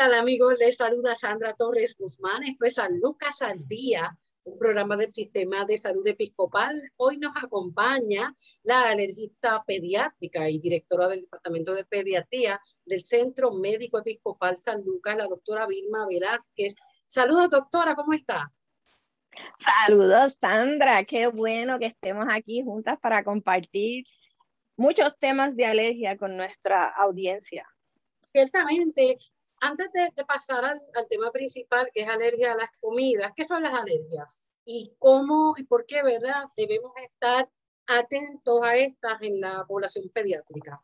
Tal amigos? Les saluda Sandra Torres Guzmán. Esto es San Lucas al Día, un programa del Sistema de Salud Episcopal. Hoy nos acompaña la alergista pediátrica y directora del Departamento de Pediatría del Centro Médico Episcopal San Lucas, la doctora Vilma Velázquez. Saludos doctora, ¿cómo está? Saludos Sandra, qué bueno que estemos aquí juntas para compartir muchos temas de alergia con nuestra audiencia. Ciertamente, antes de, pasar al, tema principal, que es alergia a las comidas, ¿qué son las alergias? ¿Y cómo y por qué, verdad, debemos estar atentos a estas en la población pediátrica?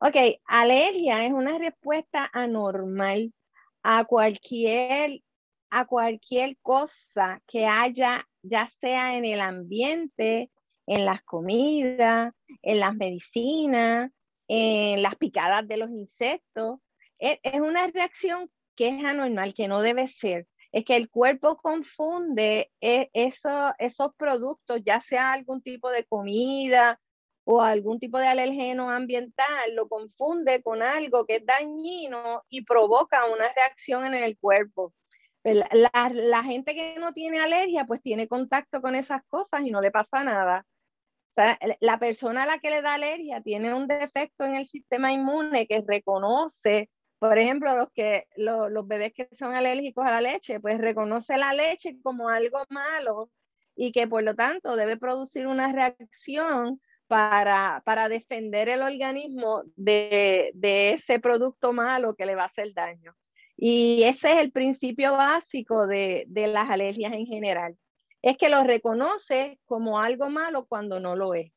Ok, alergia es una respuesta anormal a cualquier, a cualquier cosa que haya, ya sea en el ambiente, en las comidas, en las medicinas, en las picadas de los insectos es, una reacción que es anormal, que no debe ser. Es que el cuerpo confunde e, esos productos, ya sea algún tipo de comida o algún tipo de alergeno ambiental, lo confunde con algo que es dañino y provoca una reacción en el cuerpo. Pues la, la, gente que no tiene alergia, pues tiene contacto con esas cosas y no le pasa nada. la persona a la que le da alergia tiene un defecto en el sistema inmune que reconoce por ejemplo, los, que, los, bebés que son alérgicos a la leche, pues reconoce la leche como algo malo y que por lo tanto debe producir una reacción para, para defender el organismo de, de, ese producto malo que le va a hacer daño. Y ese es el principio básico de, de las alergias en general. Es que lo reconoce como algo malo cuando no lo es.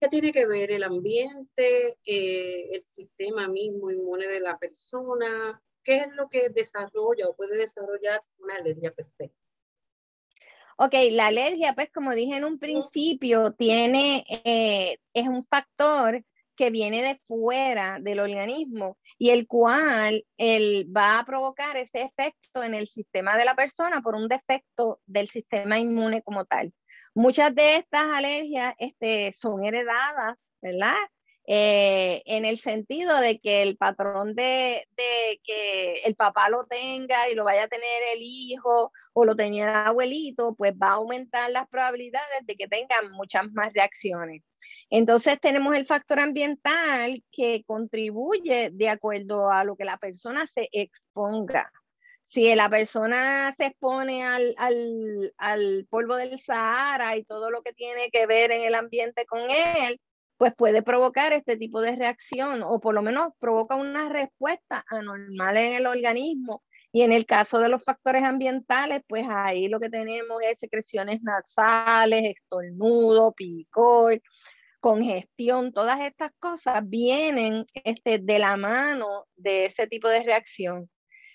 ¿Qué tiene que ver el ambiente, eh, el sistema mismo inmune de la persona? ¿Qué es lo que desarrolla o puede desarrollar una alergia per se? Ok, la alergia, pues como dije en un principio, tiene, eh, es un factor que viene de fuera del organismo y el cual él va a provocar ese efecto en el sistema de la persona por un defecto del sistema inmune como tal. Muchas de estas alergias este, son heredadas, ¿verdad? Eh, en el sentido de que el patrón de, que el papá lo tenga y lo vaya a tener el hijo o lo tenía el abuelito, pues va a aumentar las probabilidades de que tengan muchas más reacciones. Entonces tenemos el factor ambiental que contribuye de acuerdo a lo que la persona se exponga si la persona se expone al, polvo del Sahara y todo lo que tiene que ver en el ambiente con él, pues puede provocar este tipo de reacción o por lo menos provoca una respuesta anormal en el organismo. Y en el caso de los factores ambientales, pues ahí lo que tenemos es secreciones nasales, estornudo, picor, congestión, todas estas cosas vienen este, de la mano de ese tipo de reacción.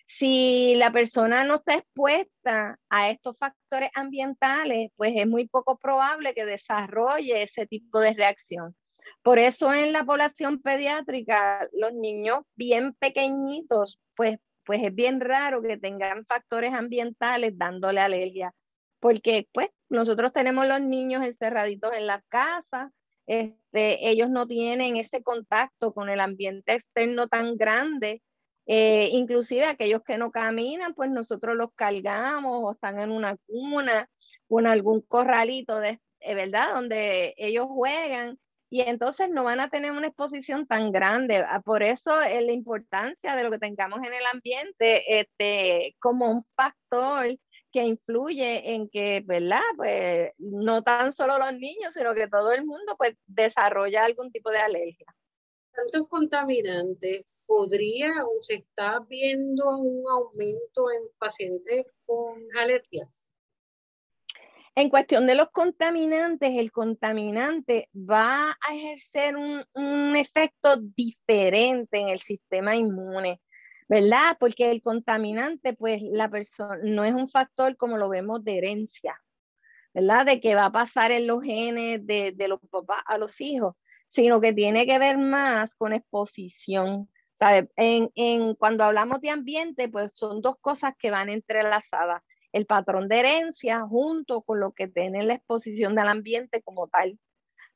Si la persona no está expuesta a estos factores ambientales, pues es muy poco probable que desarrolle ese tipo de reacción. Por eso en la población pediátrica, los niños bien pequeñitos, pues, pues es bien raro que tengan factores ambientales dándole alergia, porque pues nosotros tenemos los niños encerraditos en las casas, este, ellos no tienen ese contacto con el ambiente externo tan grande eh, inclusive aquellos que no caminan, pues nosotros los cargamos o están en una cuna o en algún corralito, de, eh, ¿verdad? Donde ellos juegan y entonces no van a tener una exposición tan grande. Ah, por eso es la importancia de lo que tengamos en el ambiente este, como un factor que influye en que, ¿verdad? Pues no tan solo los niños, sino que todo el mundo pues desarrolla algún tipo de alergia. Tantos contaminantes podría o se está viendo un aumento en pacientes con alergias? En cuestión de los contaminantes, el contaminante va a ejercer un, un, efecto diferente en el sistema inmune, ¿verdad? Porque el contaminante, pues la persona no es un factor como lo vemos de herencia, ¿verdad? De que va a pasar en los genes de, de los papás a los hijos, sino que tiene que ver más con exposición. ¿Sabe? En, en, cuando hablamos de ambiente, pues son dos cosas que van entrelazadas el patrón de herencia junto con lo que tiene la exposición del ambiente como tal.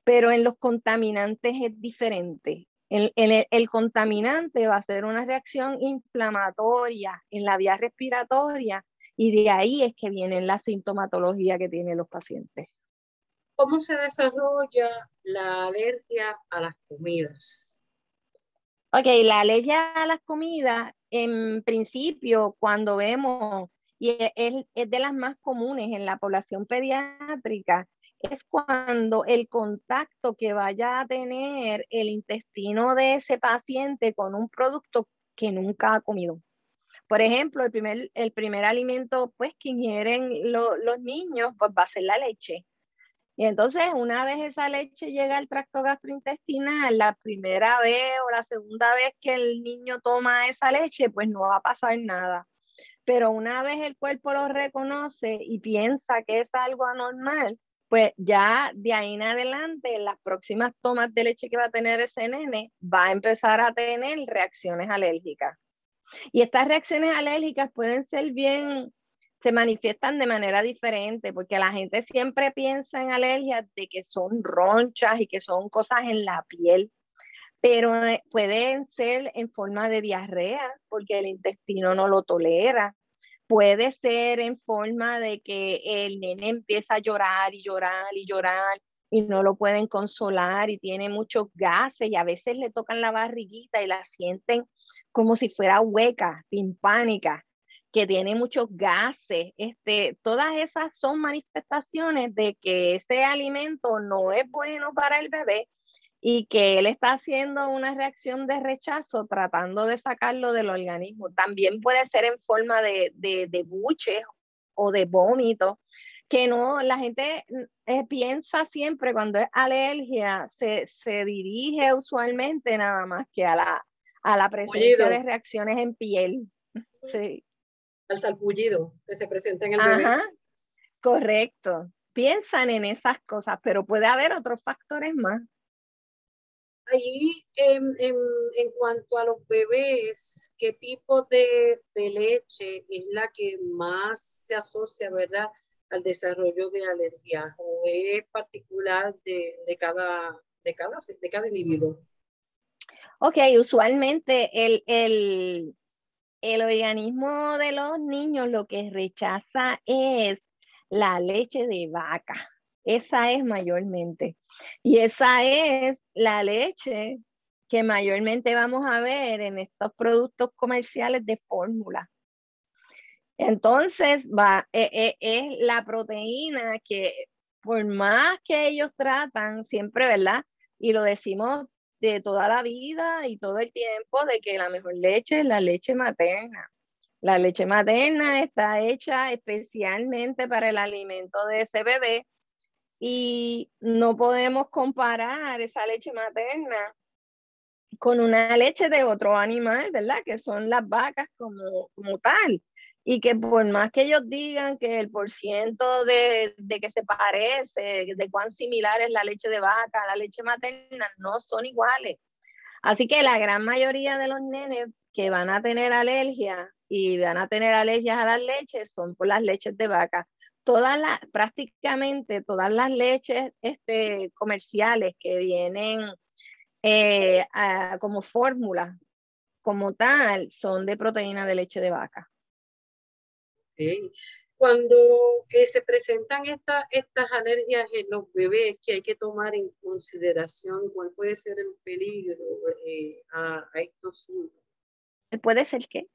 Pero en los contaminantes es diferente. El, el, el, contaminante va a ser una reacción inflamatoria en la vía respiratoria y de ahí es que viene la sintomatología que tienen los pacientes. ¿Cómo se desarrolla la alergia a las comidas? Ok, la alergia a las comidas, en principio, cuando vemos y e, es, es, de las más comunes en la población pediátrica, es cuando el contacto que vaya a tener el intestino de ese paciente con un producto que nunca ha comido. Por ejemplo, el primer, el primer alimento pues, que ingieren lo, los niños pues, va a ser la leche. Y entonces, una vez esa leche llega al tracto gastrointestinal, la primera vez o la segunda vez que el niño toma esa leche, pues no va a pasar nada pero una vez el cuerpo lo reconoce y piensa que es algo anormal, pues ya de ahí en adelante, las próximas tomas de leche que va a tener ese nene, va a empezar a tener reacciones alérgicas. Y estas reacciones alérgicas pueden ser bien, se manifiestan de manera diferente, porque la gente siempre piensa en alergias de que son ronchas y que son cosas en la piel, pero eh, pueden ser en forma de diarrea, porque el intestino no lo tolera, Puede ser en forma de que el nene empieza a llorar y llorar y llorar y no lo pueden consolar y tiene muchos gases y a veces le tocan la barriguita y la sienten como si fuera hueca, timpánica, que tiene muchos gases. Este, todas esas son manifestaciones de que ese alimento no es bueno para el bebé y que él está haciendo una reacción de rechazo tratando de sacarlo del organismo. También puede ser en forma de, de, de buche o de vómito, que no, la gente eh, piensa siempre cuando es alergia, se, se, dirige usualmente nada más que a la, a la presencia de reacciones en piel. Sí. Al salpullido que se presenta en el Ajá, Correcto. Piensan en esas cosas, pero puede haber otros factores más ahí en, en, en, cuanto a los bebés, ¿qué tipo de, de, leche es la que más se asocia, verdad, al desarrollo de alergias o es particular de, de, cada, de, cada, de cada individuo? Ok, usualmente el, el, el organismo de los niños lo que rechaza es la leche de vaca. Esa es mayormente. Y esa es la leche que mayormente vamos a ver en estos productos comerciales de fórmula. Entonces, va, e, e, es, la proteína que por más que ellos tratan, siempre, ¿verdad? Y lo decimos de toda la vida y todo el tiempo, de que la mejor leche es la leche materna. La leche materna está hecha especialmente para el alimento de ese bebé y no podemos comparar esa leche materna con una leche de otro animal, ¿verdad? Que son las vacas como, como tal. Y que por más que ellos digan que el porciento de, de que se parece, de cuán similar es la leche de vaca a la leche materna, no son iguales. Así que la gran mayoría de los nenes que van a tener alergia y van a tener alergias a las leches son por las leches de vaca todas las, prácticamente todas las leches este, comerciales que vienen eh, como fórmula, como tal, son de proteína de leche de vaca. Cuando eh, se presentan estas estas alergias en los bebés, que hay que tomar en consideración cuál puede ser el peligro eh, a, a, estos síntomas. ¿Puede ser qué?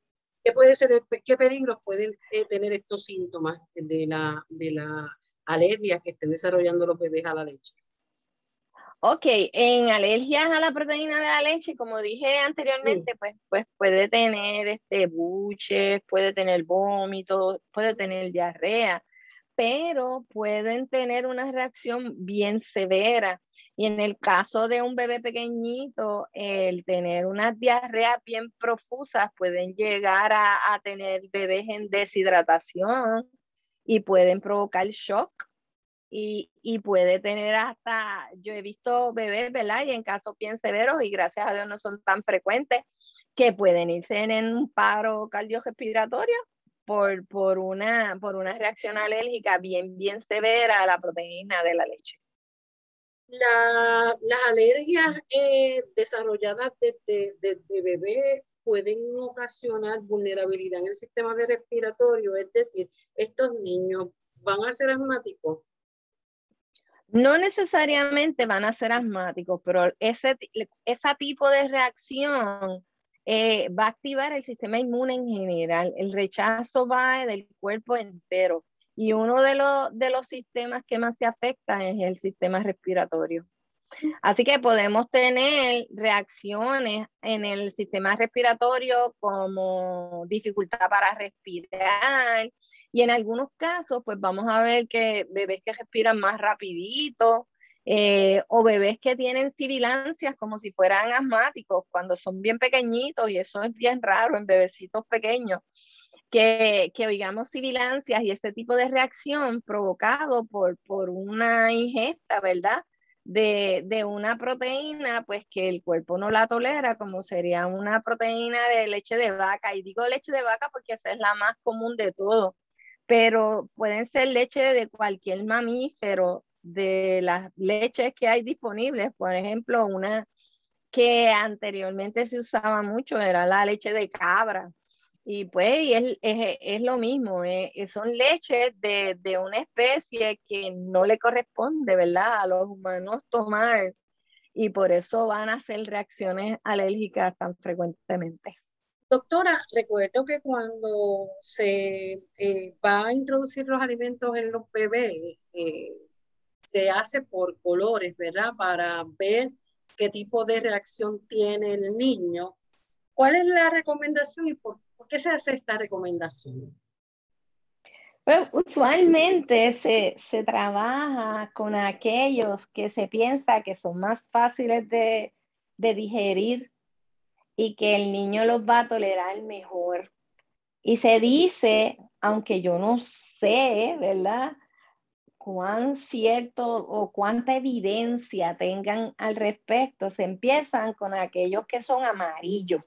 ¿Qué, puede ser, qué peligros pueden eh, tener estos síntomas de la, de la alergia que estén desarrollando los bebés a la leche? Ok, en alergias a la proteína de la leche, como dije anteriormente, pues, pues puede tener este buches, puede tener vómitos, puede tener diarrea, pero pueden tener una reacción bien severa. Y en el caso de un bebé pequeñito, el tener unas diarreas bien profusas pueden llegar a, a tener bebés en deshidratación y pueden provocar shock y, puede tener hasta, yo he visto bebés, ¿verdad? Y en casos bien severos, y gracias a Dios no son tan frecuentes, que pueden irse en un paro cardiorrespiratorio por, por, una, por una reacción alérgica bien, bien severa a la proteína de la leche. La, las alergias eh, desarrolladas desde de, de, bebé pueden ocasionar vulnerabilidad en el sistema respiratorio, es decir, estos niños van a ser asmáticos. No necesariamente van a ser asmáticos, pero ese, tipo de reacción eh, va a activar el sistema inmune en general. El rechazo va del cuerpo entero. Y uno de, de los sistemas que más se afecta es el sistema respiratorio. Así que podemos tener reacciones en el sistema respiratorio como dificultad para respirar, y en algunos casos, pues vamos a ver que bebés que respiran más rapidito eh, o bebés que tienen sibilancias como si fueran asmáticos cuando son bien pequeñitos y eso es bien raro en bebecitos pequeños. Que, que oigamos sibilancias y ese tipo de reacción provocado por, por una ingesta, ¿verdad? De, de, una proteína, pues que el cuerpo no la tolera, como sería una proteína de leche de vaca. Y digo leche de vaca porque esa es la más común de todo pero pueden ser leche de cualquier mamífero, de las leches que hay disponibles, por ejemplo, una que anteriormente se usaba mucho era la leche de cabra. Y pues es, es, es lo mismo, eh, son leches de, de, una especie que no le corresponde, ¿verdad? A los humanos tomar y por eso van a hacer reacciones alérgicas tan frecuentemente. Doctora, recuerdo que cuando se eh, va a introducir los alimentos en los bebés, eh, se hace por colores, ¿verdad? Para ver qué tipo de reacción tiene el niño. ¿Cuál es la recomendación y por, qué se hace esta recomendación? Pues, usualmente se, se, trabaja con aquellos que se piensa que son más fáciles de, de digerir y que el niño los va a tolerar mejor. Y se dice, aunque yo no sé, ¿verdad? cuán cierto o cuánta evidencia tengan al respecto, se empiezan con aquellos que son amarillos.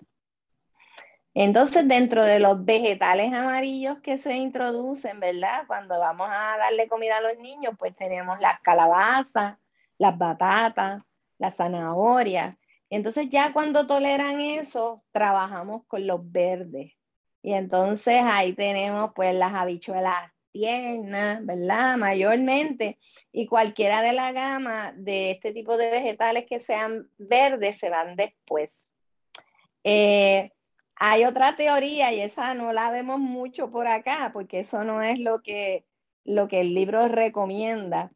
Entonces, dentro de los vegetales amarillos que se introducen, ¿verdad? Cuando vamos a darle comida a los niños, pues tenemos las calabazas, las batatas, las zanahorias. Entonces ya cuando toleran eso, trabajamos con los verdes. Y entonces ahí tenemos pues las habichuelas tiernas, ¿verdad? Mayormente. Y cualquiera de la gama de este tipo de vegetales que sean verdes se van después. Eh, hay otra teoría y esa no la vemos mucho por acá porque eso no es lo que, lo que el libro recomienda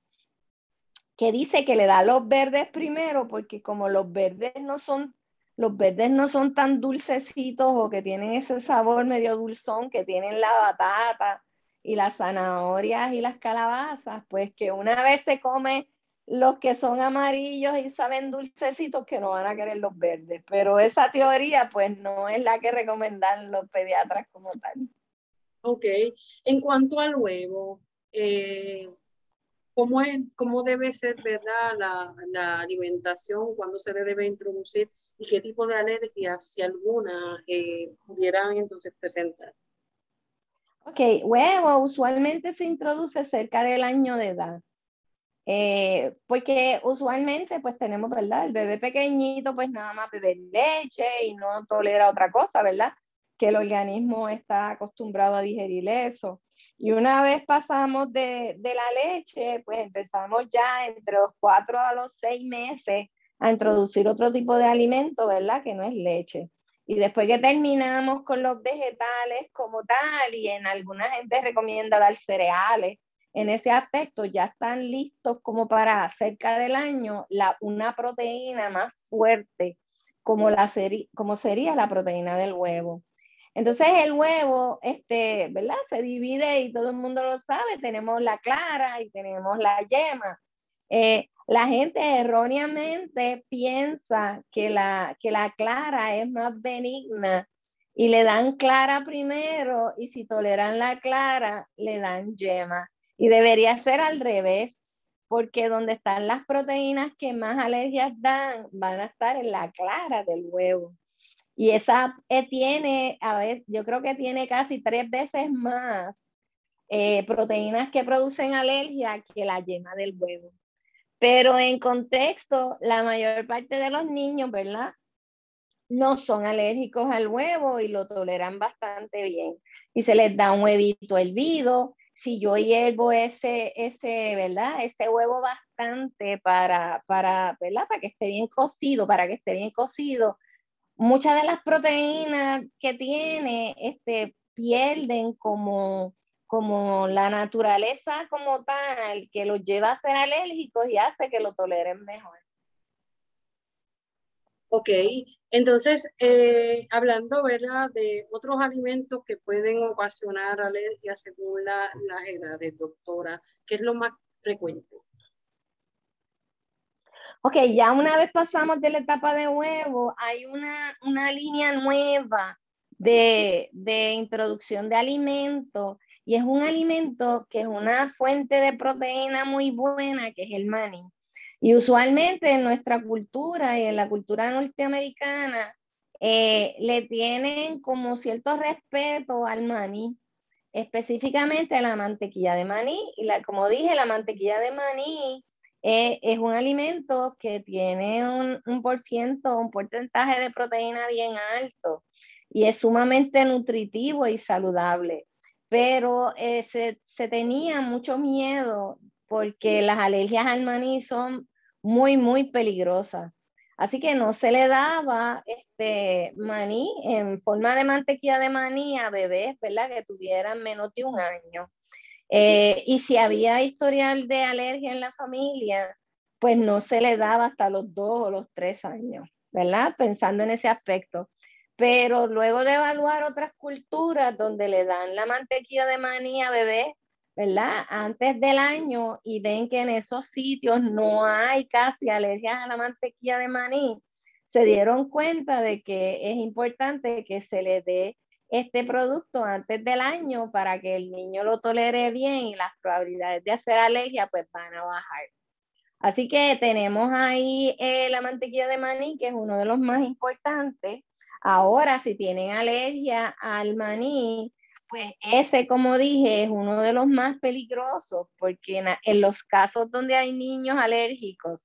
que dice que le da los verdes primero porque como los verdes no son los verdes no son tan dulcecitos o que tienen ese sabor medio dulzón que tienen la batata y las zanahorias y las calabazas, pues que una vez se come los que son amarillos y saben dulcecitos que no van a querer los verdes, pero esa teoría pues no es la que recomendan los pediatras como tal. Ok, en cuanto al huevo, eh, ¿Cómo, es, cómo debe ser ¿verdad? La, la, alimentación, cuándo se le debe introducir y qué tipo de alergias, si alguna, eh, pudieran entonces presentar? Ok, huevo usualmente se introduce cerca del año de edad. Eh, porque usualmente pues tenemos, ¿verdad? El bebé pequeñito pues nada más bebe leche y no tolera otra cosa, ¿verdad? Que el organismo está acostumbrado a digerir eso. Y una vez pasamos de, de, la leche, pues empezamos ya entre los cuatro a los seis meses a introducir otro tipo de alimento, ¿verdad? Que no es leche. Y después que terminamos con los vegetales como tal, y en alguna gente recomienda dar cereales, en ese aspecto ya están listos como para cerca del año la, una proteína más fuerte como, la como sería la proteína del huevo. Entonces el huevo, este, ¿verdad? Se divide y todo el mundo lo sabe, tenemos la clara y tenemos la yema. Eh, la gente erróneamente piensa que la, que la clara es más benigna y le dan clara primero y si toleran la clara, le dan yema. Y debería ser al revés, porque donde están las proteínas que más alergias dan, van a estar en la clara del huevo. Y esa eh, tiene, a ver, yo creo que tiene casi tres veces más eh, proteínas que producen alergia que la yema del huevo. Pero en contexto, la mayor parte de los niños, ¿verdad? No son alérgicos al huevo y lo toleran bastante bien. Y se les da un huevito hervido, si yo hiervo ese, ese, ¿verdad? Ese huevo bastante para, para, ¿verdad? Para que esté bien cocido, para que esté bien cocido, muchas de las proteínas que tiene, este, pierden como, como la naturaleza como tal, que los lleva a ser alérgicos y hace que lo toleren mejor. Ok, entonces, eh, hablando ¿verdad? de otros alimentos que pueden ocasionar alergia según la, las edades, doctora, ¿qué es lo más frecuente? Ok, ya una vez pasamos de la etapa de huevo, hay una, una línea nueva de, de introducción de alimentos y es un alimento que es una fuente de proteína muy buena, que es el maní. Y usualmente en nuestra cultura y en la cultura norteamericana eh, le tienen como cierto respeto al maní, específicamente a la mantequilla de maní. Y la, como dije, la mantequilla de maní eh, es un alimento que tiene un, un, por ciento, un porcentaje de proteína bien alto y es sumamente nutritivo y saludable. Pero eh, se, se tenía mucho miedo porque las alergias al maní son muy, muy peligrosa. Así que no se le daba este maní en forma de mantequilla de maní a bebés, ¿verdad? Que tuvieran menos de un año. Eh, y si había historial de alergia en la familia, pues no se le daba hasta los dos o los tres años, ¿verdad? Pensando en ese aspecto. Pero luego de evaluar otras culturas donde le dan la mantequilla de maní a bebés ¿verdad? Antes del año y ven que en esos sitios no hay casi alergias a la mantequilla de maní, se dieron cuenta de que es importante que se le dé este producto antes del año para que el niño lo tolere bien y las probabilidades de hacer alergia pues van a bajar. Así que tenemos ahí eh, la mantequilla de maní, que es uno de los más importantes. Ahora, si tienen alergia al maní, pues ese, como dije, es uno de los más peligrosos porque en, los casos donde hay niños alérgicos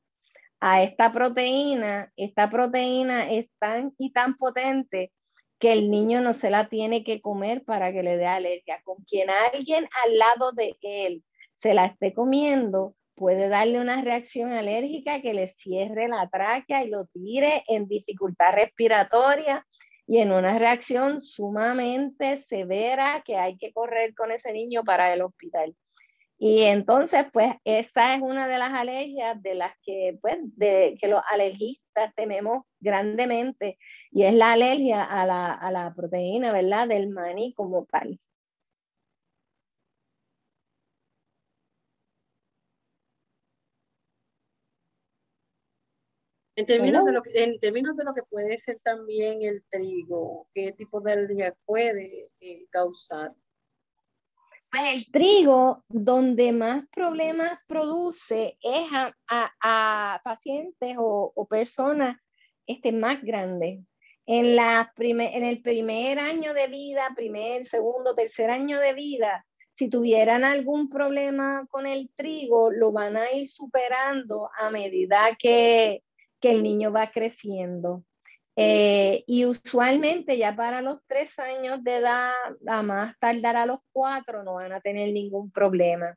a esta proteína, esta proteína es tan y tan potente que el niño no se la tiene que comer para que le dé alergia. Con quien alguien al lado de él se la esté comiendo, puede darle una reacción alérgica que le cierre la tráquea y lo tire en dificultad respiratoria y en una reacción sumamente severa que hay que correr con ese niño para el hospital. Y entonces, pues, esa es una de las alergias de las que, pues, de, que los alergistas tememos grandemente, y es la alergia a la, a la proteína, ¿verdad?, del maní como tal. En términos, de lo que, en términos de lo que puede ser también el trigo, ¿qué tipo de alergia puede eh, causar? Pues el trigo, donde más problemas produce es a, pacientes o, personas este, más grandes. En, la en el primer año de vida, primer, segundo, tercer año de vida, si tuvieran algún problema con el trigo, lo van a ir superando a medida que, que el niño va creciendo. Eh, y usualmente ya para los tres años de edad, a más tardar a los cuatro, no van a tener ningún problema.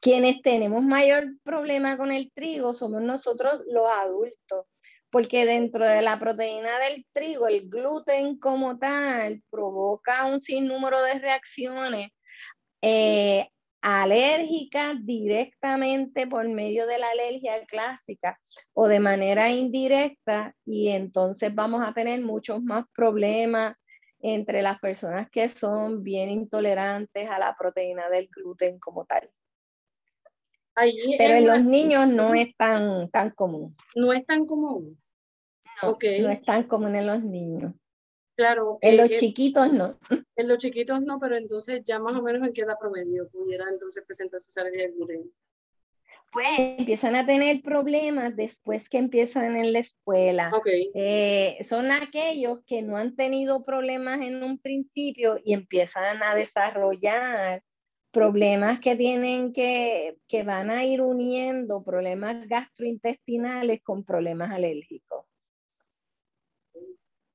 Quienes tenemos mayor problema con el trigo somos nosotros los adultos, porque dentro de la proteína del trigo, el gluten como tal provoca un sinnúmero de reacciones eh, alérgica directamente por medio de la alergia clásica o de manera indirecta y entonces vamos a tener muchos más problemas entre las personas que son bien intolerantes a la proteína del gluten como tal. Pero en los niños no es tan, tan común. No es tan común. No, no es tan común en los niños. Claro. En los chiquitos no. En los chiquitos no, pero entonces ya más o menos en qué edad promedio pudiera entonces presentarse esa alergia al gluten. Pues empiezan a tener problemas después que empiezan en la escuela. Okay. Eh, son aquellos que no han tenido problemas en un principio y empiezan a desarrollar problemas que tienen que, que van a ir uniendo problemas gastrointestinales con problemas alérgicos.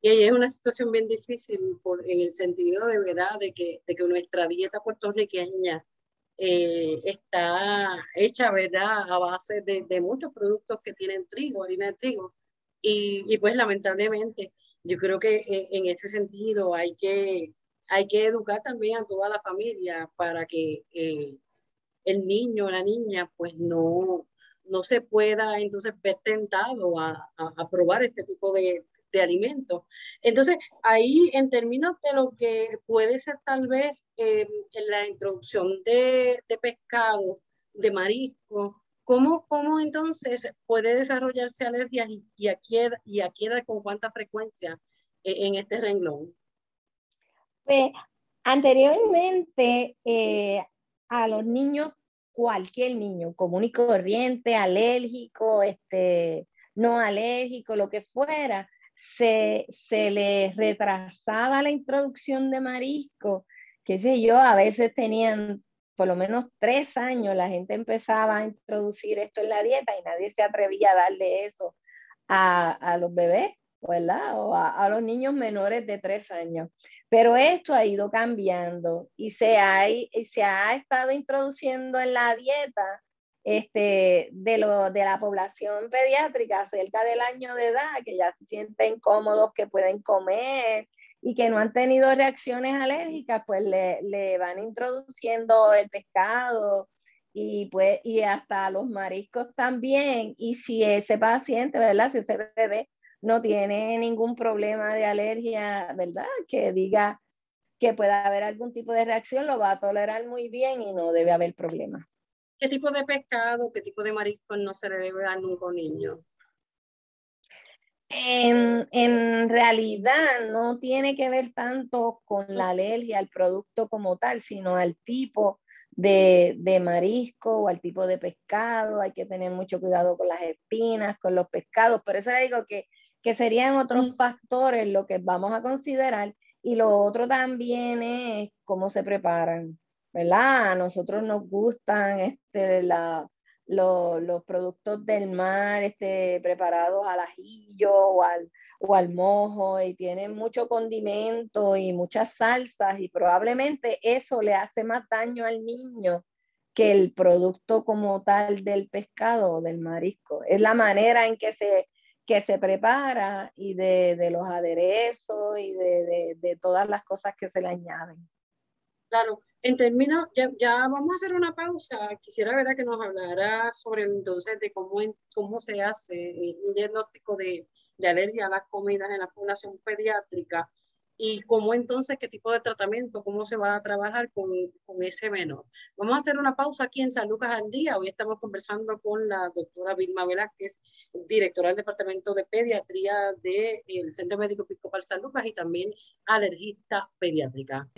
Y es una situación bien difícil por, en el sentido de verdad de que, de que nuestra dieta puertorriqueña eh, está hecha verdad a base de, de, muchos productos que tienen trigo, harina de trigo. Y, pues lamentablemente yo creo que en, en, ese sentido hay que, hay que educar también a toda la familia para que eh, el niño o la niña pues no, no se pueda entonces ver tentado a, a, a probar este tipo de, de alimentos. Entonces, ahí en términos de lo que puede ser tal vez eh, en la introducción de, de, pescado, de marisco, ¿cómo, ¿cómo entonces puede desarrollarse alergias y, y, a, qué, y con cuánta frecuencia eh, en este renglón? Pues anteriormente eh, a los niños, cualquier niño común y corriente, alérgico, este, no alérgico, lo que fuera, se, se les retrasaba la introducción de marisco, qué sé yo, a veces tenían por lo menos tres años, la gente empezaba a introducir esto en la dieta y nadie se atrevía a darle eso a, a los bebés, ¿verdad? O a, los niños menores de tres años. Pero esto ha ido cambiando y se ha, se ha estado introduciendo en la dieta este, de, lo, de la población pediátrica cerca del año de edad, que ya se sienten cómodos, que pueden comer y que no han tenido reacciones alérgicas, pues le, le van introduciendo el pescado y, pues, y hasta los mariscos también. Y si ese paciente, ¿verdad? Si ese bebé no tiene ningún problema de alergia, ¿verdad? Que diga que pueda haber algún tipo de reacción, lo va a tolerar muy bien y no debe haber problema. ¿Qué tipo de pescado, qué tipo de marisco no se le debe dar nunca a un niño? En, en, realidad no tiene que ver tanto con la alergia al producto como tal, sino al tipo de, de, marisco o al tipo de pescado. Hay que tener mucho cuidado con las espinas, con los pescados. Por eso le digo que, que serían otros factores lo que vamos a considerar. Y lo otro también es cómo se preparan. A nosotros nos gustan este, los productos del mar este, preparados al ajillo o al, mojo y tienen mucho condimento y muchas salsas y probablemente eso le hace más daño al niño que el producto como tal del pescado o del marisco. Es la manera en que se, prepara y de, los aderezos y de todas las cosas que se le añaden. Claro, en términos, ya, ya, vamos a hacer una pausa. Quisiera ver que nos hablara sobre entonces de cómo, cómo se hace un diagnóstico de, de, alergia a las comidas en la población pediátrica y cómo entonces, qué tipo de tratamiento, cómo se va a trabajar con, con ese menor. Vamos a hacer una pausa aquí en San Lucas al Día. Hoy estamos conversando con la doctora Vilma Velázquez, directora del Departamento de Pediatría del de Centro Médico Episcopal San Lucas y también alergista pediátrica.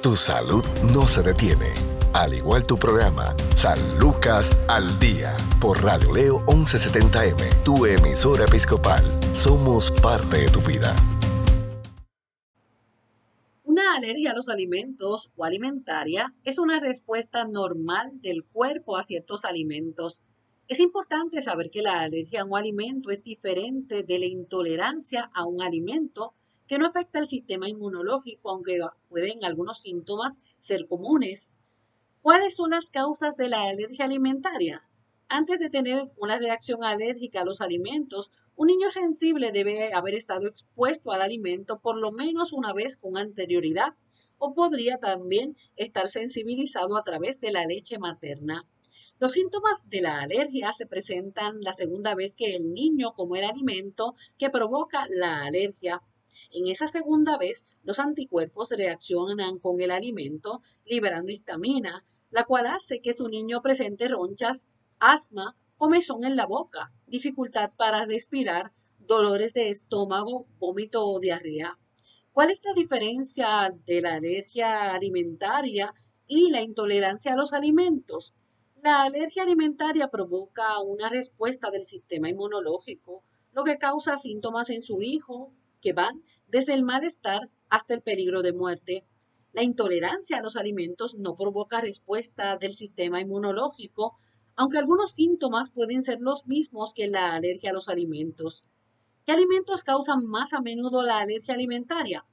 Tu salud no se detiene. Al igual tu programa, San Lucas al Día, por Radio Leo 1170M, tu emisora episcopal. Somos parte de tu vida. Una alergia a los alimentos o alimentaria es una respuesta normal del cuerpo a ciertos alimentos. Es importante saber que la alergia a un alimento es diferente de la intolerancia a un alimento que no afecta el sistema inmunológico, aunque pueden algunos síntomas ser comunes. ¿Cuáles son las causas de la alergia alimentaria? Antes de tener una reacción alérgica a los alimentos, un niño sensible debe haber estado expuesto al alimento por lo menos una vez con anterioridad o podría también estar sensibilizado a través de la leche materna. Los síntomas de la alergia se presentan la segunda vez que el niño come el alimento que provoca la alergia. En esa segunda vez, los anticuerpos reaccionan con el alimento, liberando histamina, la cual hace que su niño presente ronchas, asma, comezón en la boca, dificultad para respirar, dolores de estómago, vómito o diarrea. ¿Cuál es la diferencia de la alergia alimentaria y la intolerancia a los alimentos? La alergia alimentaria provoca una respuesta del sistema inmunológico, lo que causa síntomas en su hijo que van desde el malestar hasta el peligro de muerte. La intolerancia a los alimentos no provoca respuesta del sistema inmunológico, aunque algunos síntomas pueden ser los mismos que la alergia a los alimentos. ¿Qué alimentos causan más a menudo la alergia alimentaria?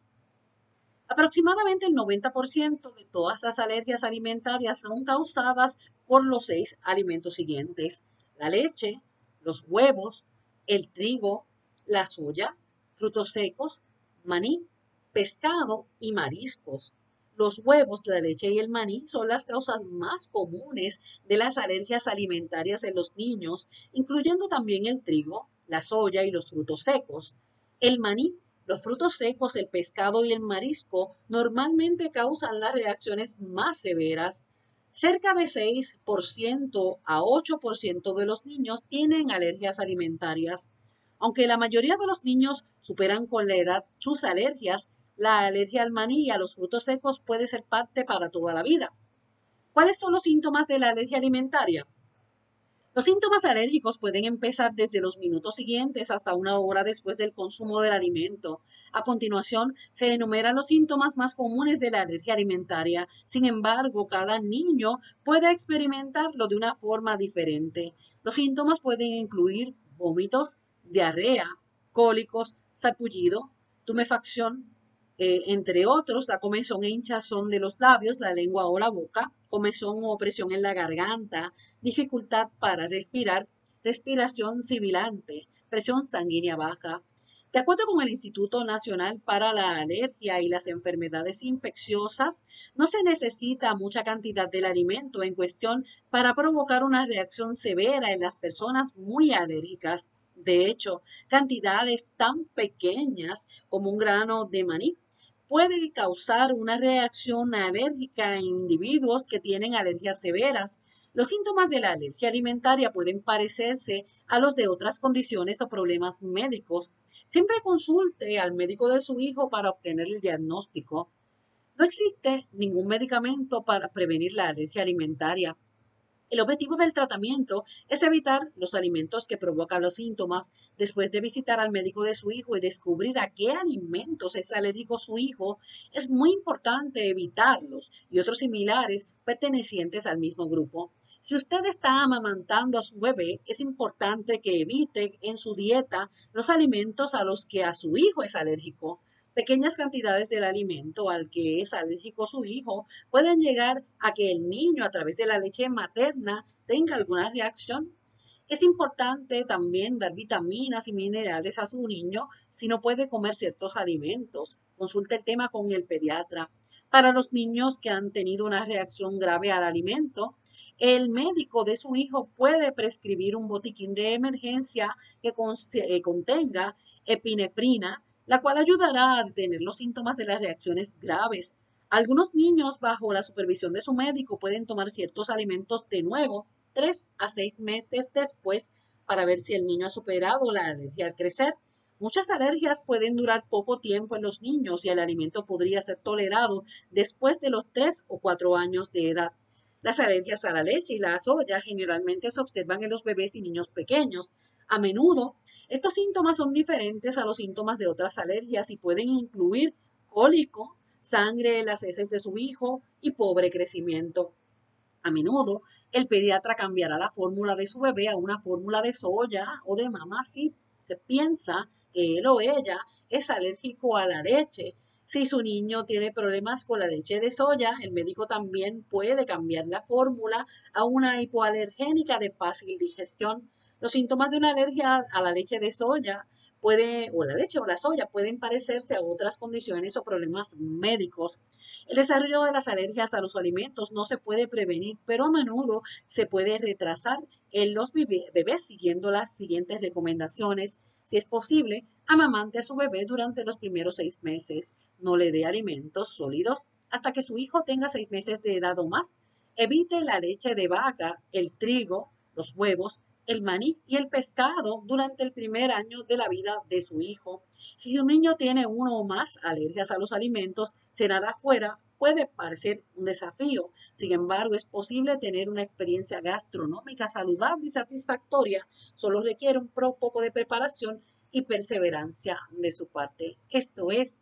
Aproximadamente el 90% de todas las alergias alimentarias son causadas por los seis alimentos siguientes. La leche, los huevos, el trigo, la soya, frutos secos, maní, pescado y mariscos. Los huevos, la leche y el maní son las causas más comunes de las alergias alimentarias en los niños, incluyendo también el trigo, la soya y los frutos secos. El maní los frutos secos, el pescado y el marisco normalmente causan las reacciones más severas. Cerca de 6% a 8% de los niños tienen alergias alimentarias. Aunque la mayoría de los niños superan con la edad sus alergias, la alergia al maní y a los frutos secos puede ser parte para toda la vida. ¿Cuáles son los síntomas de la alergia alimentaria? Los síntomas alérgicos pueden empezar desde los minutos siguientes hasta una hora después del consumo del alimento. A continuación, se enumeran los síntomas más comunes de la alergia alimentaria. Sin embargo, cada niño puede experimentarlo de una forma diferente. Los síntomas pueden incluir vómitos, diarrea, cólicos, sapullido, tumefacción, eh, entre otros, la comezón e hinchazón de los labios, la lengua o la boca, comezón o opresión en la garganta, dificultad para respirar, respiración sibilante, presión sanguínea baja. De acuerdo con el Instituto Nacional para la Alergia y las Enfermedades Infecciosas, no se necesita mucha cantidad del alimento en cuestión para provocar una reacción severa en las personas muy alérgicas. De hecho, cantidades tan pequeñas como un grano de maní puede causar una reacción alérgica en individuos que tienen alergias severas. Los síntomas de la alergia alimentaria pueden parecerse a los de otras condiciones o problemas médicos. Siempre consulte al médico de su hijo para obtener el diagnóstico. No existe ningún medicamento para prevenir la alergia alimentaria. El objetivo del tratamiento es evitar los alimentos que provocan los síntomas después de visitar al médico de su hijo y descubrir a qué alimentos es alérgico su hijo. Es muy importante evitarlos y otros similares pertenecientes al mismo grupo. Si usted está amamantando a su bebé, es importante que evite en su dieta los alimentos a los que a su hijo es alérgico pequeñas cantidades del alimento al que es alérgico su hijo pueden llegar a que el niño a través de la leche materna tenga alguna reacción. Es importante también dar vitaminas y minerales a su niño si no puede comer ciertos alimentos. Consulte el tema con el pediatra. Para los niños que han tenido una reacción grave al alimento, el médico de su hijo puede prescribir un botiquín de emergencia que eh, contenga epinefrina, la cual ayudará a detener los síntomas de las reacciones graves. Algunos niños, bajo la supervisión de su médico, pueden tomar ciertos alimentos de nuevo tres a seis meses después para ver si el niño ha superado la alergia al crecer. Muchas alergias pueden durar poco tiempo en los niños y el alimento podría ser tolerado después de los tres o cuatro años de edad. Las alergias a la leche y la soya generalmente se observan en los bebés y niños pequeños. A menudo estos síntomas son diferentes a los síntomas de otras alergias y pueden incluir cólico, sangre en las heces de su hijo y pobre crecimiento. A menudo, el pediatra cambiará la fórmula de su bebé a una fórmula de soya o de mamá si se piensa que él o ella es alérgico a la leche. Si su niño tiene problemas con la leche de soya, el médico también puede cambiar la fórmula a una hipoalergénica de fácil digestión los síntomas de una alergia a la leche de soya puede, o la leche o la soya pueden parecerse a otras condiciones o problemas médicos. El desarrollo de las alergias a los alimentos no se puede prevenir, pero a menudo se puede retrasar en los bebés siguiendo las siguientes recomendaciones. Si es posible, amamante a su bebé durante los primeros seis meses. No le dé alimentos sólidos hasta que su hijo tenga seis meses de edad o más. Evite la leche de vaca, el trigo, los huevos, el maní y el pescado durante el primer año de la vida de su hijo. Si un niño tiene uno o más alergias a los alimentos, cenar afuera puede parecer un desafío. Sin embargo, es posible tener una experiencia gastronómica saludable y satisfactoria. Solo requiere un poco de preparación y perseverancia de su parte. Esto es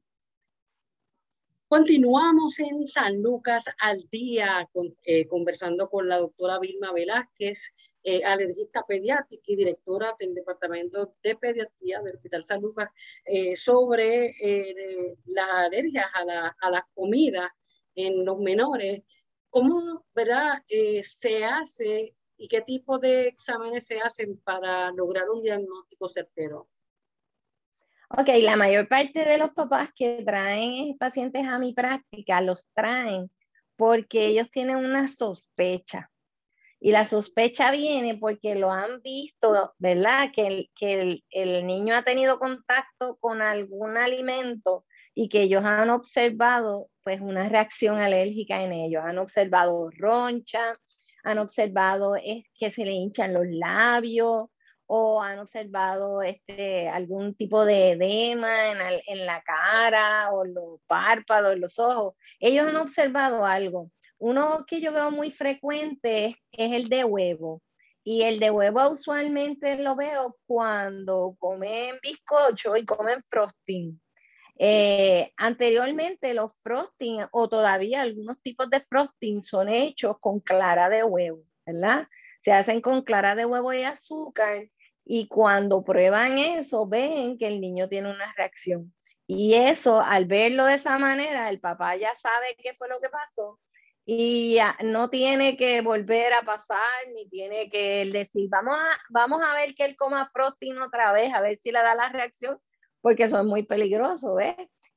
Continuamos en San Lucas al Día, eh, conversando con la doctora Vilma Velázquez, eh, alergista pediátrica y directora del Departamento de Pediatría del Hospital San Lucas, eh, sobre las alergias a la, a las comidas en los menores. ¿Cómo ¿verdad? se hace y qué tipo de exámenes se hacen para lograr un diagnóstico certero? Ok, la mayor parte de los papás que traen pacientes a mi práctica los traen porque ellos tienen una sospecha y la sospecha viene porque lo han visto, ¿verdad? Que, el, que el, niño ha tenido contacto con algún alimento y que ellos han observado pues una reacción alérgica en ellos. Han observado roncha, han observado es, que se le hinchan los labios o han observado este, algún tipo de edema en, en la cara o los párpados, los ojos. Ellos han observado algo. Uno que yo veo muy frecuente es, el de huevo. Y el de huevo usualmente lo veo cuando comen bizcocho y comen frosting. Eh, anteriormente los frosting o todavía algunos tipos de frosting son hechos con clara de huevo, ¿verdad? Se hacen con clara de huevo y azúcar y cuando prueban eso ven que el niño tiene una reacción. Y eso, al verlo de esa manera, el papá ya sabe qué fue lo que pasó y no tiene que volver a pasar, ni tiene que decir, vamos a, vamos a ver que él coma frosting otra vez, a ver si le da la reacción, porque eso es muy peligroso, ¿ves?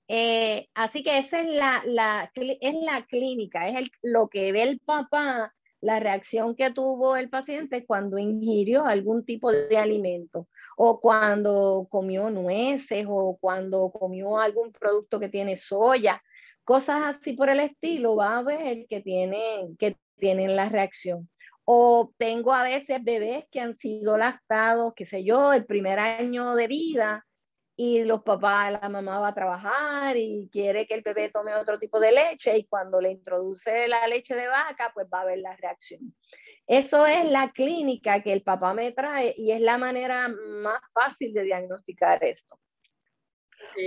Eh, así que esa es la, la, es la clínica, es el, lo que ve el papá, la reacción que tuvo el paciente cuando ingirió algún tipo de alimento o cuando comió nueces o cuando comió algún producto que tiene soya cosas así por el estilo, va a ver que tienen, que tienen la reacción. O tengo a veces bebés que han sido lactados, qué sé yo, el primer año de vida y los papás, la mamá va a trabajar y quiere que el bebé tome otro tipo de leche y cuando le introduce la leche de vaca, pues va a ver la reacción. Eso es la clínica que el papá me trae y es la manera más fácil de diagnosticar esto.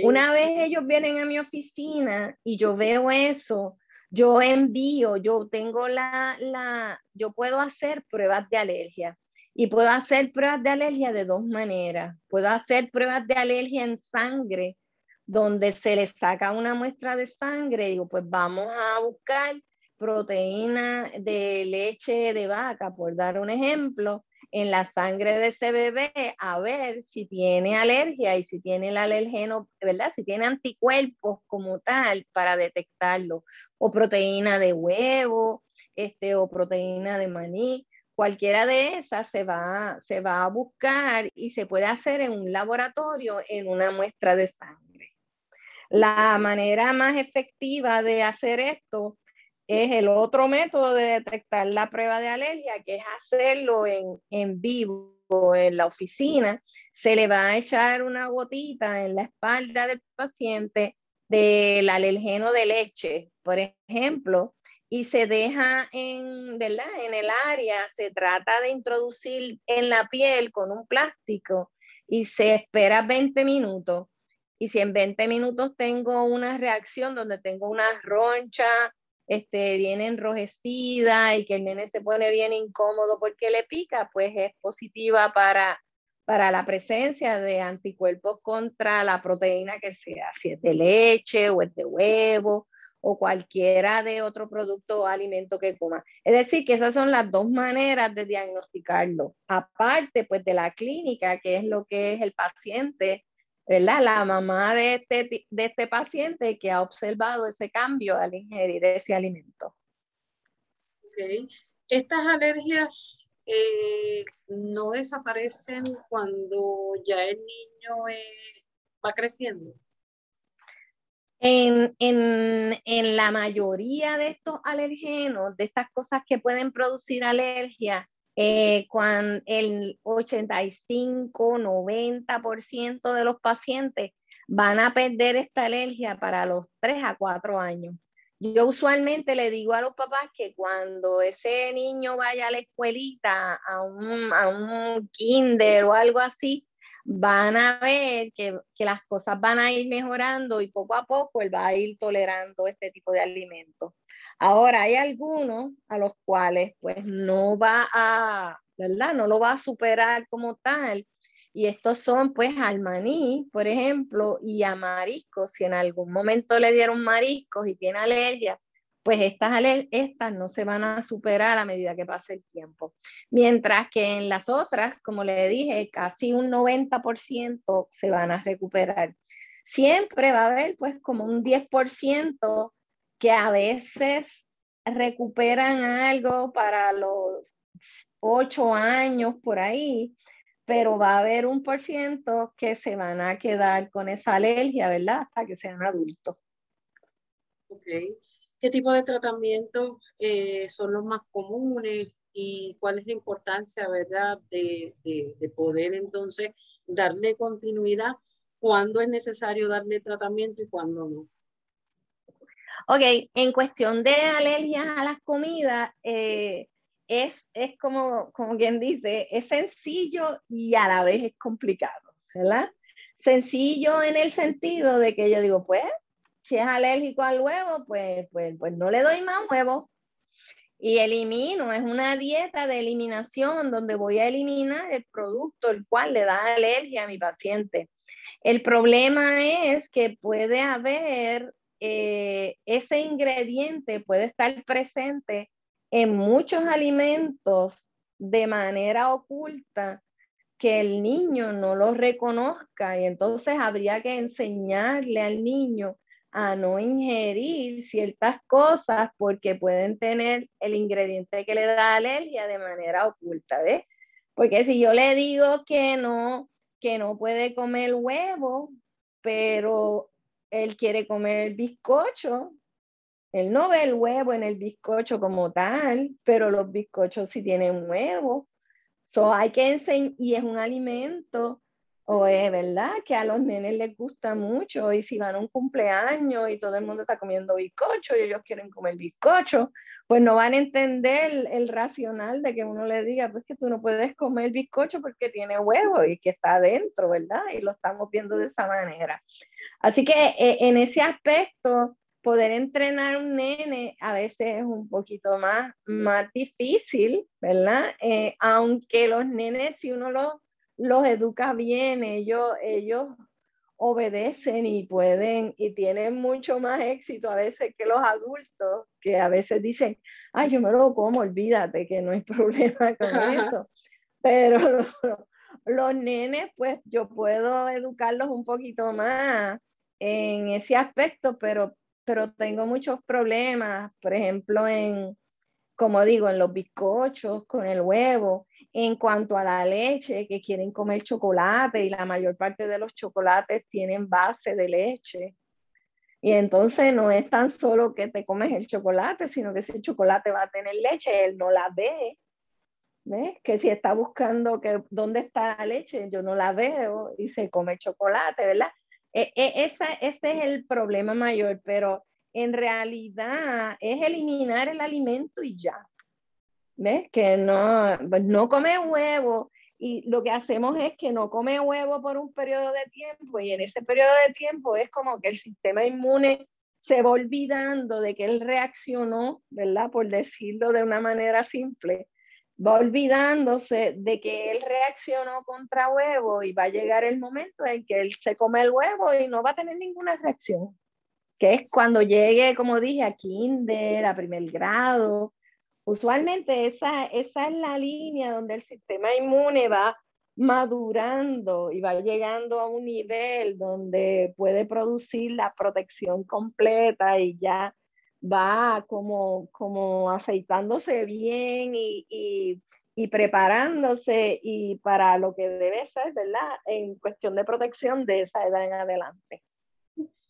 Una vez ellos vienen a mi oficina y yo veo eso, yo envío, yo tengo la, la, yo puedo hacer pruebas de alergia y puedo hacer pruebas de alergia de dos maneras. Puedo hacer pruebas de alergia en sangre, donde se le saca una muestra de sangre, digo, pues vamos a buscar proteína de leche de vaca, por dar un ejemplo, en la sangre de ese bebé a ver si tiene alergia y si tiene el alergeno, ¿verdad? Si tiene anticuerpos como tal para detectarlo, o proteína de huevo, este, o proteína de maní. Cualquiera de esas se va, se va a buscar y se puede hacer en un laboratorio en una muestra de sangre. La manera más efectiva de hacer esto es el otro método de detectar la prueba de alergia, que es hacerlo en, en vivo en la oficina. Se le va a echar una gotita en la espalda del paciente del alergeno de leche, por ejemplo, y se deja en, ¿verdad? en el área, se trata de introducir en la piel con un plástico y se espera 20 minutos Y si en 20 minutos tengo una reacción donde tengo una roncha, este, bien enrojecida y que el nene se pone bien incómodo porque le pica, pues es positiva para, para la presencia de anticuerpos contra la proteína que sea, si es de leche o es de huevo o cualquiera de otro producto o alimento que coma. Es decir, que esas son las dos maneras de diagnosticarlo. Aparte, pues, de la clínica, que es lo que es el paciente, ¿verdad? La mamá de este, de este paciente que ha observado ese cambio al ingerir ese alimento. Ok. Estas alergias eh, no desaparecen cuando ya el niño eh, va creciendo. En, la mayoría de estos alergenos, de estas cosas que pueden producir alergia, eh, cuando el 85, 90% de los pacientes van a perder esta alergia para los 3 a 4 años. Yo usualmente le digo a los papás que cuando ese niño vaya a la escuelita, a un, a un kinder o algo así, van a ver que, las cosas van a ir mejorando y poco a poco él va a ir tolerando este tipo de alimentos. Ahora, hay algunos a los cuales pues no va a, ¿verdad? No lo va a superar como tal. Y estos son pues al maní, por ejemplo, y a mariscos. Si en algún momento le dieron mariscos y tiene alergia, pues estas, estas no se van a superar a medida que pase el tiempo. Mientras que en las otras, como le dije, casi un 90% se van a recuperar. Siempre va a haber pues como un 10% que a veces recuperan algo para los 8 años por ahí, pero va a haber un por ciento que se van a quedar con esa alergia, ¿verdad? Hasta que sean adultos. Ok. ¿Qué tipo de tratamientos eh, son los más comunes y cuál es la importancia, verdad, de, poder entonces darle continuidad? ¿Cuándo es necesario darle tratamiento y cuándo no? Ok, en cuestión de alergias a las comidas, eh, es, es como, como quien dice, es sencillo y a la vez es complicado, ¿verdad? Sencillo en el sentido de que yo digo, pues si es alérgico al huevo, pues, pues, pues no le doy más huevo. Y elimino, es una dieta de eliminación donde voy a eliminar el producto el cual le da alergia a mi paciente. El problema es que puede haber eh, ese ingrediente, puede estar presente en muchos alimentos de manera oculta que el niño no lo reconozca y entonces habría que enseñarle al niño a no ingerir ciertas cosas porque pueden tener el ingrediente que le da alergia de manera oculta, ¿ves? Porque si yo le digo que no, que no puede comer huevo, pero él quiere comer bizcocho, él no ve el huevo en el bizcocho como tal, pero los bizcochos sí tienen huevo. So hay que enseñar, y es un alimento o es verdad que a los nenes les gusta mucho y si van a un cumpleaños y todo el mundo está comiendo bizcocho y ellos quieren comer bizcocho, pues no van a entender el, racional de que uno le diga, pues que tú no puedes comer bizcocho porque tiene huevo y que está adentro, ¿verdad? Y lo estamos viendo de esa manera. Así que eh, en ese aspecto, poder entrenar un nene a veces es un poquito más, más difícil, ¿verdad? Eh, aunque los nenes, si uno los los educa bien, ellos, ellos obedecen y pueden y tienen mucho más éxito a veces que los adultos, que a veces dicen, ay, yo me lo como, olvídate que no hay problema con eso. Pero los, nenes, pues yo puedo educarlos un poquito más en ese aspecto, pero, pero tengo muchos problemas, por ejemplo, en, como digo, en los bizcochos, con el huevo, en cuanto a la leche, que quieren comer chocolate y la mayor parte de los chocolates tienen base de leche. Y entonces no es tan solo que te comes el chocolate, sino que ese chocolate va a tener leche, él no la ve. ¿Ves? Que si está buscando que dónde está la leche, yo no la veo y se come chocolate, ¿verdad? E, e, ese es el problema mayor, pero en realidad es eliminar el alimento y ya. ¿Ves? Que no, pues no come huevo y lo que hacemos es que no come huevo por un periodo de tiempo y en ese periodo de tiempo es como que el sistema inmune se va olvidando de que él reaccionó, ¿verdad? Por decirlo de una manera simple, va olvidándose de que él reaccionó contra huevo y va a llegar el momento en que él se come el huevo y no va a tener ninguna reacción, que es cuando llegue, como dije, a kinder, a primer grado. Usualmente esa, esa es la línea donde el sistema inmune va madurando y va llegando a un nivel donde puede producir la protección completa y ya va como, como aceitándose bien y, preparándose y para lo que debe ser, ¿verdad? En cuestión de protección de esa edad en adelante.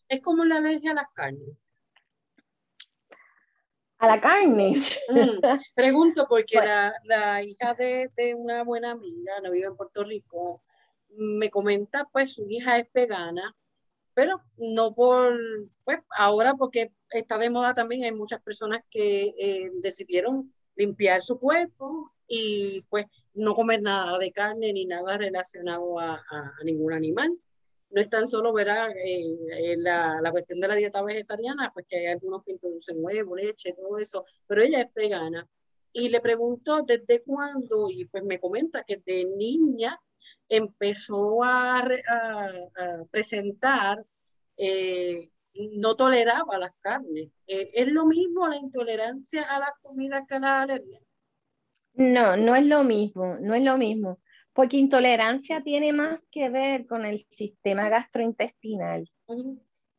Es como la alergia a las carnes. A la carne. Mm, pregunto porque la, la, hija de, de, una buena amiga, no vive en Puerto Rico, me comenta, pues su hija es vegana pero no por, pues ahora porque está de moda también, hay muchas personas que eh, decidieron limpiar su cuerpo y pues no comer nada de carne ni nada relacionado a, a, ningún animal. No es tan solo ver eh, la, la, cuestión de la dieta vegetariana, pues que hay algunos que introducen huevo, leche, todo eso, pero ella es vegana. Y le pregunto desde cuándo, y pues me comenta que de niña empezó a, presentar, eh, no toleraba las carnes. Eh, ¿Es lo mismo la intolerancia a la comida que la alergia? No, no es lo mismo, no es lo mismo, porque intolerancia tiene más que ver con el sistema gastrointestinal.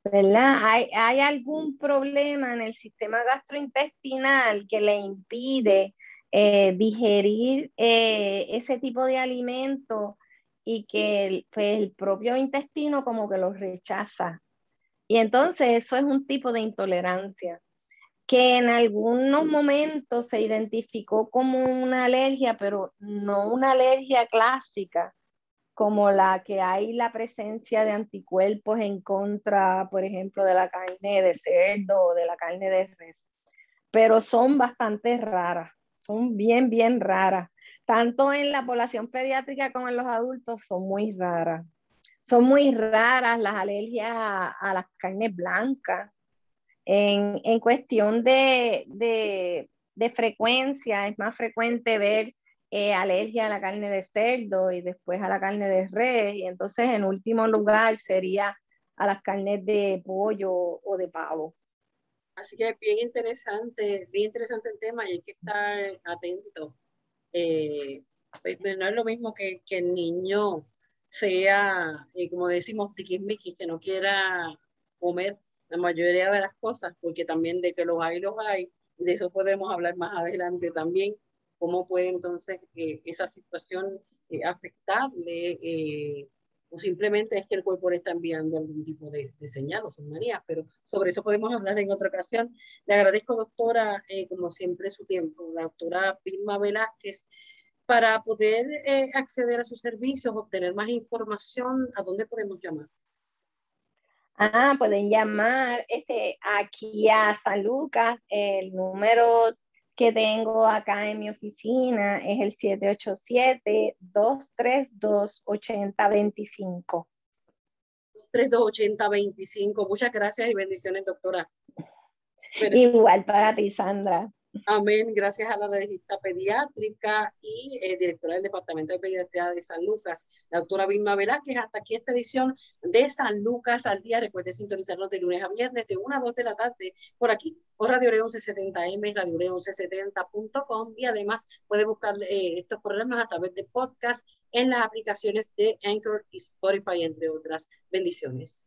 ¿Verdad? ¿Hay, ¿Hay algún problema en el sistema gastrointestinal que le impide eh, digerir eh, ese tipo de alimento y que el, pues, el propio intestino como que los rechaza. Y entonces eso es un tipo de intolerancia que en algunos momentos se identificó como una alergia, pero no una alergia clásica, como la que hay la presencia de anticuerpos en contra, por ejemplo, de la carne de cerdo o de la carne de res, pero son bastante raras son bien, bien raras. Tanto en la población pediátrica como en los adultos son muy raras. Son muy raras las alergias a, las carnes blancas. En, cuestión de, de, de, frecuencia, es más frecuente ver eh, alergia a la carne de cerdo y después a la carne de res. Y entonces, en último lugar, sería a las carnes de pollo o de pavo. Así que es bien interesante, bien interesante el tema y hay que estar atento. Eh, pues, pues, no es lo mismo que, que el niño sea, eh, como decimos, tiquismiquis, que no quiera comer la mayoría de las cosas, porque también de que los hay, los hay, de eso podemos hablar más adelante también, cómo puede entonces eh, esa situación afectarle o simplemente es que el cuerpo le está enviando algún tipo de, señal o María, pero sobre eso podemos hablar en otra ocasión. Le agradezco, doctora, eh, como siempre, su tiempo, la doctora Vilma Velázquez, para poder eh, acceder a sus servicios, obtener más información, ¿a dónde podemos llamar? Ah, pueden llamar este, aquí a San Lucas, el número que tengo acá en mi oficina es el 787-232-8025. 232-8025. Muchas gracias y bendiciones, doctora. Igual para ti, Sandra. Amén. Gracias a la legista pediátrica y eh, directora del Departamento de Pediatría de San Lucas, la doctora Vilma Velázquez. Hasta aquí esta edición de San Lucas al día. Recuerde sintonizarnos de lunes a viernes de 1 a 2 de la tarde por aquí, por Radio León 1170M, Radio León 1170.com y además puede buscar eh, estos programas a través de podcast en las aplicaciones de Anchor y Spotify, entre otras. Bendiciones.